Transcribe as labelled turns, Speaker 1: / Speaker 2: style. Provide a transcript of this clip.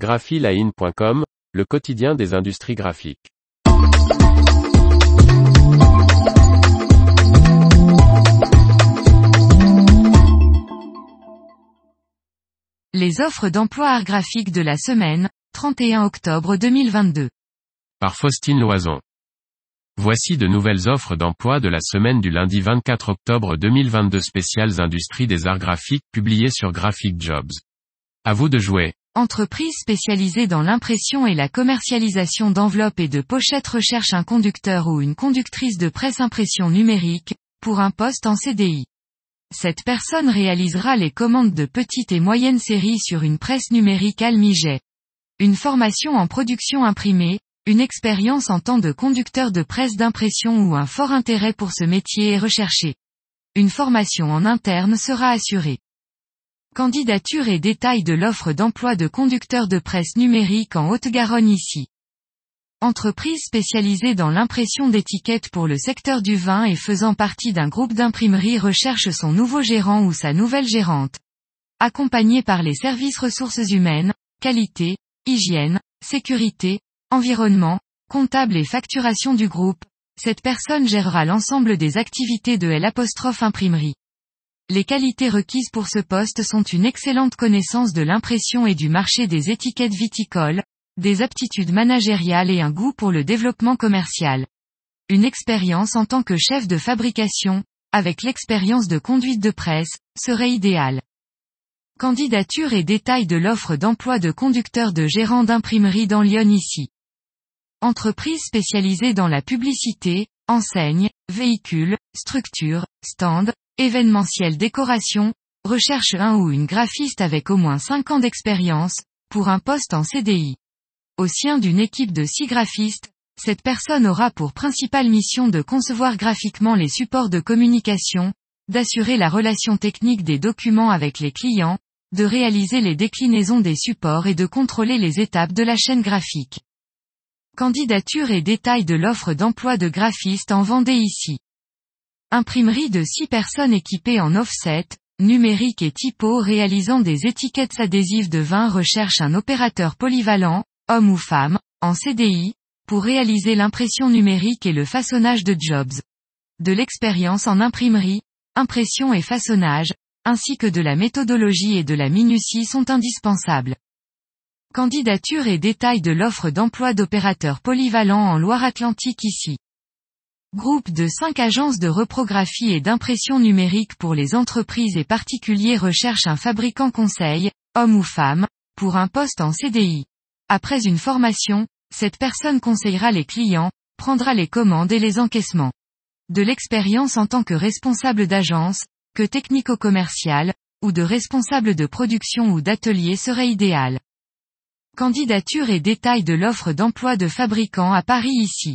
Speaker 1: graphiline.com, le quotidien des industries graphiques.
Speaker 2: Les offres d'emploi art graphique de la semaine, 31 octobre 2022.
Speaker 1: Par Faustine Loison. Voici de nouvelles offres d'emploi de la semaine du lundi 24 octobre 2022 spéciales industries des arts graphiques publiées sur Graphic Jobs. À vous de jouer.
Speaker 2: Entreprise spécialisée dans l'impression et la commercialisation d'enveloppes et de pochettes recherche un conducteur ou une conductrice de presse impression numérique, pour un poste en CDI. Cette personne réalisera les commandes de petites et moyennes séries sur une presse numérique Almiget. Une formation en production imprimée, une expérience en tant de conducteur de presse d'impression ou un fort intérêt pour ce métier est recherché. Une formation en interne sera assurée. Candidature et détails de l'offre d'emploi de conducteur de presse numérique en Haute-Garonne ici. Entreprise spécialisée dans l'impression d'étiquettes pour le secteur du vin et faisant partie d'un groupe d'imprimerie recherche son nouveau gérant ou sa nouvelle gérante. Accompagné par les services ressources humaines, qualité, hygiène, sécurité, environnement, comptable et facturation du groupe, cette personne gérera l'ensemble des activités de l'apostrophe imprimerie. Les qualités requises pour ce poste sont une excellente connaissance de l'impression et du marché des étiquettes viticoles, des aptitudes managériales et un goût pour le développement commercial. Une expérience en tant que chef de fabrication, avec l'expérience de conduite de presse, serait idéale. Candidature et détails de l'offre d'emploi de conducteur de gérant d'imprimerie dans Lyon ici. Entreprise spécialisée dans la publicité, enseigne, véhicule, structure, stand, événementiel décoration, recherche un ou une graphiste avec au moins 5 ans d'expérience, pour un poste en CDI. Au sein d'une équipe de 6 graphistes, cette personne aura pour principale mission de concevoir graphiquement les supports de communication, d'assurer la relation technique des documents avec les clients, de réaliser les déclinaisons des supports et de contrôler les étapes de la chaîne graphique. Candidature et détails de l'offre d'emploi de graphiste en Vendée ici. Imprimerie de 6 personnes équipées en offset, numérique et typo réalisant des étiquettes adhésives de vin recherche un opérateur polyvalent, homme ou femme, en CDI, pour réaliser l'impression numérique et le façonnage de jobs. De l'expérience en imprimerie, impression et façonnage, ainsi que de la méthodologie et de la minutie sont indispensables. Candidature et détails de l'offre d'emploi d'opérateur polyvalent en Loire-Atlantique ici. Groupe de 5 agences de reprographie et d'impression numérique pour les entreprises et particuliers recherche un fabricant conseil, homme ou femme, pour un poste en CDI. Après une formation, cette personne conseillera les clients, prendra les commandes et les encaissements. De l'expérience en tant que responsable d'agence, que technico-commercial, ou de responsable de production ou d'atelier serait idéal. Candidature et détails de l'offre d'emploi de fabricant à Paris ici.